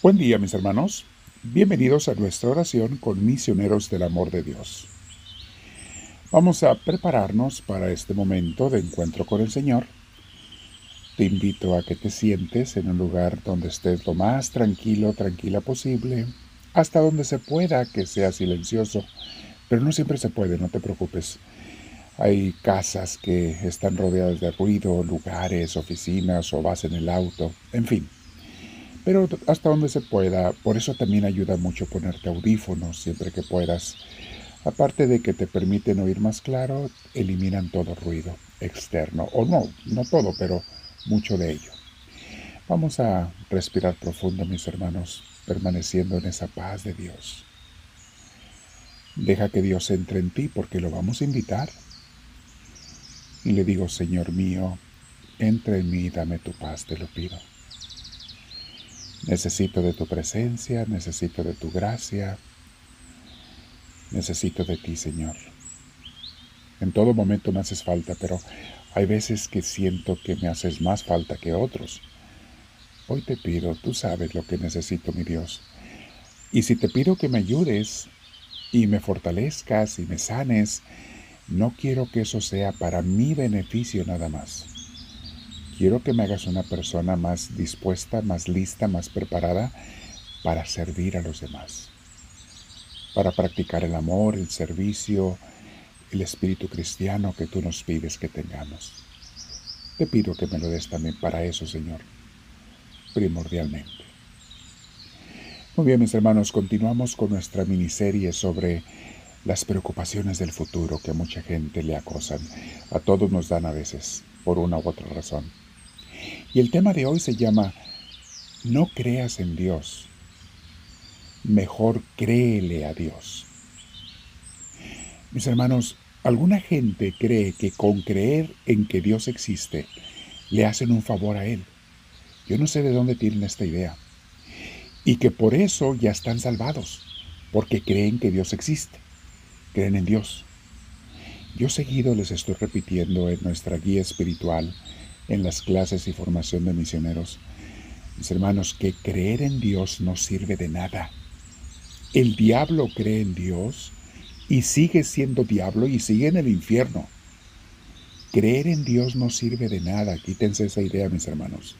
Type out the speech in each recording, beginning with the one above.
Buen día mis hermanos, bienvenidos a nuestra oración con misioneros del amor de Dios. Vamos a prepararnos para este momento de encuentro con el Señor. Te invito a que te sientes en un lugar donde estés lo más tranquilo, tranquila posible, hasta donde se pueda que sea silencioso, pero no siempre se puede, no te preocupes. Hay casas que están rodeadas de ruido, lugares, oficinas o vas en el auto, en fin pero hasta donde se pueda. Por eso también ayuda mucho ponerte audífonos siempre que puedas. Aparte de que te permiten oír más claro, eliminan todo ruido externo. O no, no todo, pero mucho de ello. Vamos a respirar profundo, mis hermanos, permaneciendo en esa paz de Dios. Deja que Dios entre en ti porque lo vamos a invitar. Y le digo, Señor mío, entra en mí y dame tu paz, te lo pido. Necesito de tu presencia, necesito de tu gracia, necesito de ti, Señor. En todo momento me haces falta, pero hay veces que siento que me haces más falta que otros. Hoy te pido, tú sabes lo que necesito, mi Dios. Y si te pido que me ayudes y me fortalezcas y me sanes, no quiero que eso sea para mi beneficio nada más. Quiero que me hagas una persona más dispuesta, más lista, más preparada para servir a los demás, para practicar el amor, el servicio, el espíritu cristiano que tú nos pides que tengamos. Te pido que me lo des también para eso, Señor, primordialmente. Muy bien, mis hermanos, continuamos con nuestra miniserie sobre las preocupaciones del futuro que mucha gente le acosan. A todos nos dan a veces, por una u otra razón. Y el tema de hoy se llama No creas en Dios, mejor créele a Dios. Mis hermanos, alguna gente cree que con creer en que Dios existe, le hacen un favor a Él. Yo no sé de dónde tienen esta idea. Y que por eso ya están salvados, porque creen que Dios existe, creen en Dios. Yo seguido les estoy repitiendo en nuestra guía espiritual en las clases y formación de misioneros, mis hermanos, que creer en Dios no sirve de nada. El diablo cree en Dios y sigue siendo diablo y sigue en el infierno. Creer en Dios no sirve de nada, quítense esa idea, mis hermanos.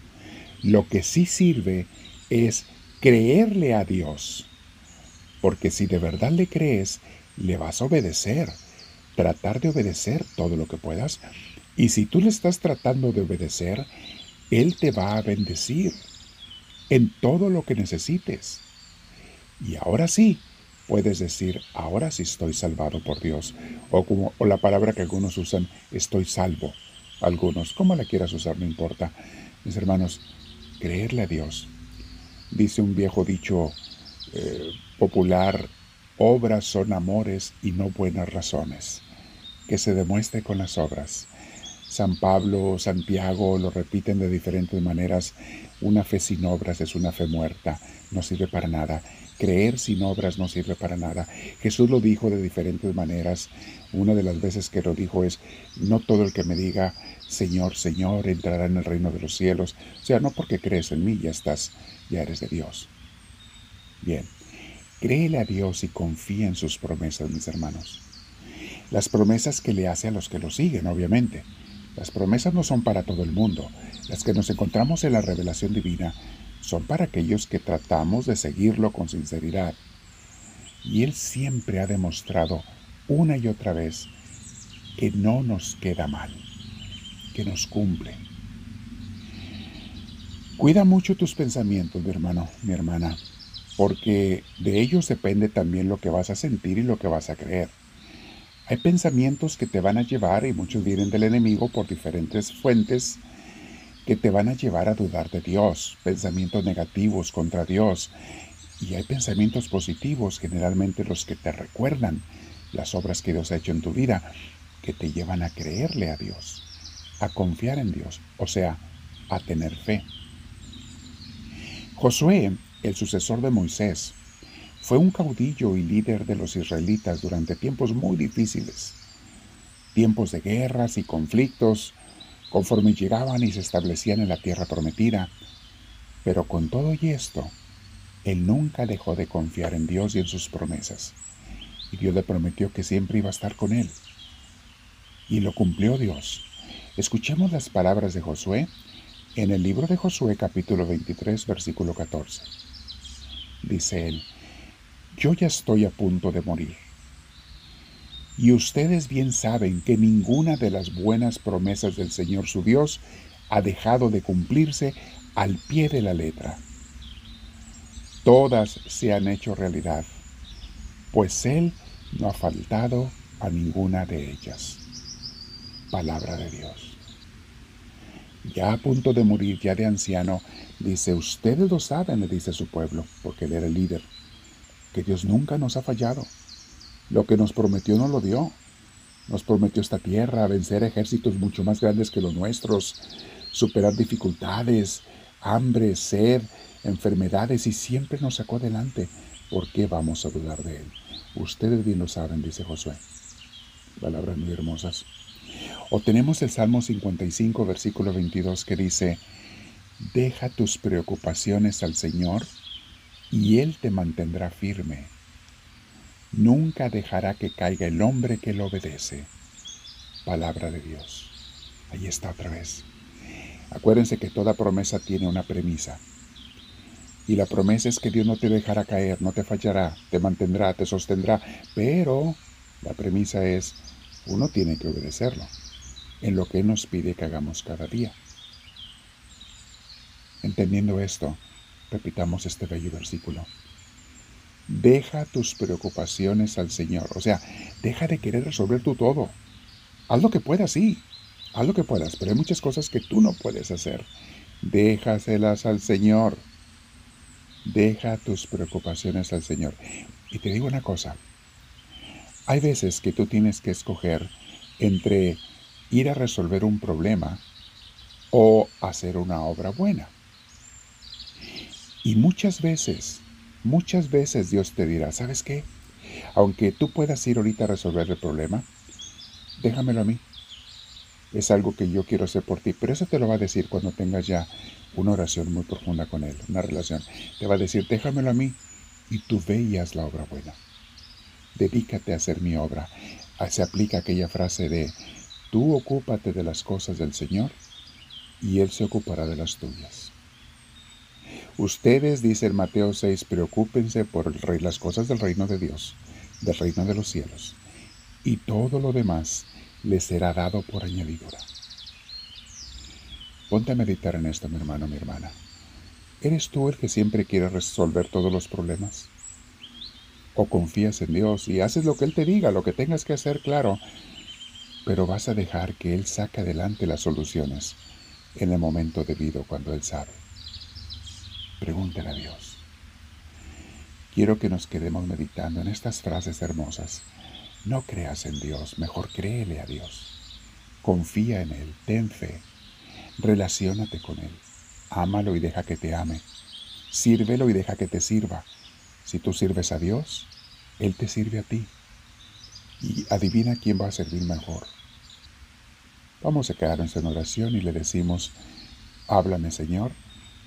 Lo que sí sirve es creerle a Dios, porque si de verdad le crees, le vas a obedecer, tratar de obedecer todo lo que puedas, y si tú le estás tratando de obedecer, Él te va a bendecir en todo lo que necesites. Y ahora sí, puedes decir, ahora sí estoy salvado por Dios. O como o la palabra que algunos usan, estoy salvo. Algunos, como la quieras usar, no importa. Mis hermanos, creerle a Dios. Dice un viejo dicho eh, popular, obras son amores y no buenas razones. Que se demuestre con las obras. San Pablo, Santiago lo repiten de diferentes maneras. Una fe sin obras es una fe muerta, no sirve para nada. Creer sin obras no sirve para nada. Jesús lo dijo de diferentes maneras. Una de las veces que lo dijo es, no todo el que me diga, Señor, Señor, entrará en el reino de los cielos. O sea, no porque crees en mí, ya estás, ya eres de Dios. Bien, créele a Dios y confía en sus promesas, mis hermanos. Las promesas que le hace a los que lo siguen, obviamente. Las promesas no son para todo el mundo. Las que nos encontramos en la revelación divina son para aquellos que tratamos de seguirlo con sinceridad. Y Él siempre ha demostrado una y otra vez que no nos queda mal, que nos cumple. Cuida mucho tus pensamientos, mi hermano, mi hermana, porque de ellos depende también lo que vas a sentir y lo que vas a creer. Hay pensamientos que te van a llevar, y muchos vienen del enemigo por diferentes fuentes, que te van a llevar a dudar de Dios, pensamientos negativos contra Dios. Y hay pensamientos positivos, generalmente los que te recuerdan las obras que Dios ha hecho en tu vida, que te llevan a creerle a Dios, a confiar en Dios, o sea, a tener fe. Josué, el sucesor de Moisés, fue un caudillo y líder de los israelitas durante tiempos muy difíciles, tiempos de guerras y conflictos, conforme llegaban y se establecían en la tierra prometida. Pero con todo y esto, él nunca dejó de confiar en Dios y en sus promesas. Y Dios le prometió que siempre iba a estar con él. Y lo cumplió Dios. Escuchemos las palabras de Josué en el libro de Josué capítulo 23 versículo 14. Dice él, yo ya estoy a punto de morir. Y ustedes bien saben que ninguna de las buenas promesas del Señor su Dios ha dejado de cumplirse al pie de la letra todas se han hecho realidad, pues Él no ha faltado a ninguna de ellas. Palabra de Dios. Ya a punto de morir, ya de anciano, dice, ustedes lo saben, le dice su pueblo, porque él era el líder, que Dios nunca nos ha fallado. Lo que nos prometió no lo dio. Nos prometió esta tierra, vencer ejércitos mucho más grandes que los nuestros, superar dificultades, hambre, sed, enfermedades y siempre nos sacó adelante. ¿Por qué vamos a dudar de Él? Ustedes bien lo saben, dice Josué. Palabras muy hermosas. O tenemos el Salmo 55, versículo 22, que dice, Deja tus preocupaciones al Señor y Él te mantendrá firme. Nunca dejará que caiga el hombre que lo obedece. Palabra de Dios. Ahí está otra vez. Acuérdense que toda promesa tiene una premisa. Y la promesa es que Dios no te dejará caer, no te fallará, te mantendrá, te sostendrá. Pero la premisa es, uno tiene que obedecerlo en lo que Él nos pide que hagamos cada día. Entendiendo esto, repitamos este bello versículo. Deja tus preocupaciones al Señor. O sea, deja de querer resolver tú todo. Haz lo que puedas, sí. Haz lo que puedas, pero hay muchas cosas que tú no puedes hacer. Déjaselas al Señor. Deja tus preocupaciones al Señor. Y te digo una cosa, hay veces que tú tienes que escoger entre ir a resolver un problema o hacer una obra buena. Y muchas veces, muchas veces Dios te dirá, ¿sabes qué? Aunque tú puedas ir ahorita a resolver el problema, déjamelo a mí. Es algo que yo quiero hacer por ti, pero eso te lo va a decir cuando tengas ya una oración muy profunda con Él, una relación. Te va a decir, déjamelo a mí y tú ve y haz la obra buena. Dedícate a hacer mi obra. Ah, se aplica aquella frase de, tú ocúpate de las cosas del Señor y Él se ocupará de las tuyas. Ustedes, dice el Mateo 6, preocúpense por las cosas del reino de Dios, del reino de los cielos, y todo lo demás les será dado por añadidura. Ponte a meditar en esto, mi hermano, mi hermana. ¿Eres tú el que siempre quiere resolver todos los problemas? ¿O confías en Dios y haces lo que Él te diga, lo que tengas que hacer, claro, pero vas a dejar que Él saque adelante las soluciones en el momento debido cuando Él sabe? Pregúntale a Dios. Quiero que nos quedemos meditando en estas frases hermosas. No creas en Dios, mejor créele a Dios. Confía en Él, ten fe, Relaciónate con Él. Ámalo y deja que te ame. Sírvelo y deja que te sirva. Si tú sirves a Dios, Él te sirve a ti. Y adivina quién va a servir mejor. Vamos a quedarnos en oración y le decimos, háblame Señor,